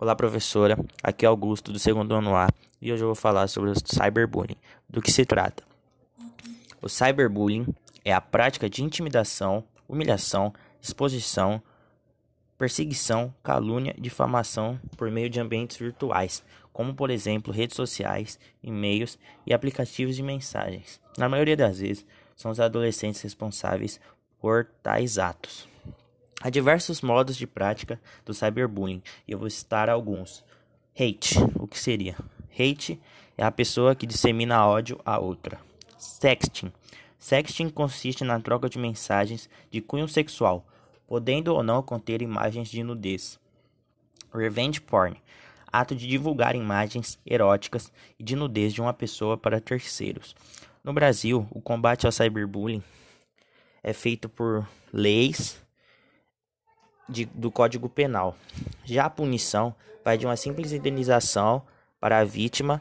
Olá, professora. Aqui é Augusto, do segundo ano A, e hoje eu vou falar sobre o cyberbullying. Do que se trata? O cyberbullying é a prática de intimidação, humilhação, exposição, perseguição, calúnia difamação por meio de ambientes virtuais, como por exemplo redes sociais, e-mails e aplicativos de mensagens. Na maioria das vezes, são os adolescentes responsáveis por tais atos. Há diversos modos de prática do cyberbullying e eu vou citar alguns. Hate, o que seria? Hate é a pessoa que dissemina ódio a outra. Sexting. Sexting consiste na troca de mensagens de cunho sexual, podendo ou não conter imagens de nudez. Revenge porn. Ato de divulgar imagens eróticas e de nudez de uma pessoa para terceiros. No Brasil, o combate ao cyberbullying é feito por leis de, do Código Penal. Já a punição vai de uma simples indenização para a vítima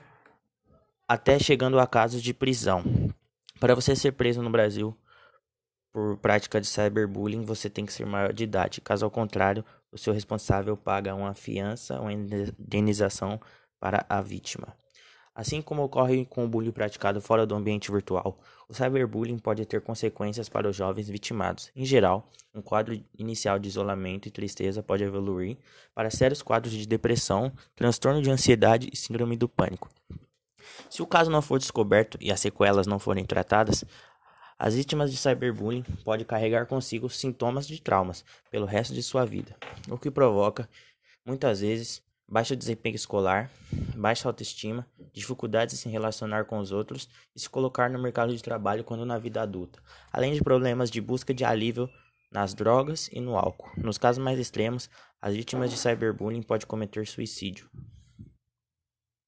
até chegando a casos de prisão. Para você ser preso no Brasil por prática de cyberbullying, você tem que ser maior de idade. Caso ao contrário, o seu responsável paga uma fiança, uma indenização para a vítima. Assim como ocorre com o bullying praticado fora do ambiente virtual, o cyberbullying pode ter consequências para os jovens vitimados. Em geral, um quadro inicial de isolamento e tristeza pode evoluir para sérios quadros de depressão, transtorno de ansiedade e síndrome do pânico. Se o caso não for descoberto e as sequelas não forem tratadas, as vítimas de cyberbullying podem carregar consigo sintomas de traumas pelo resto de sua vida, o que provoca, muitas vezes, baixo desempenho escolar, baixa autoestima, dificuldades em se relacionar com os outros e se colocar no mercado de trabalho quando na vida adulta, além de problemas de busca de alívio nas drogas e no álcool. Nos casos mais extremos, as vítimas de cyberbullying podem cometer suicídio.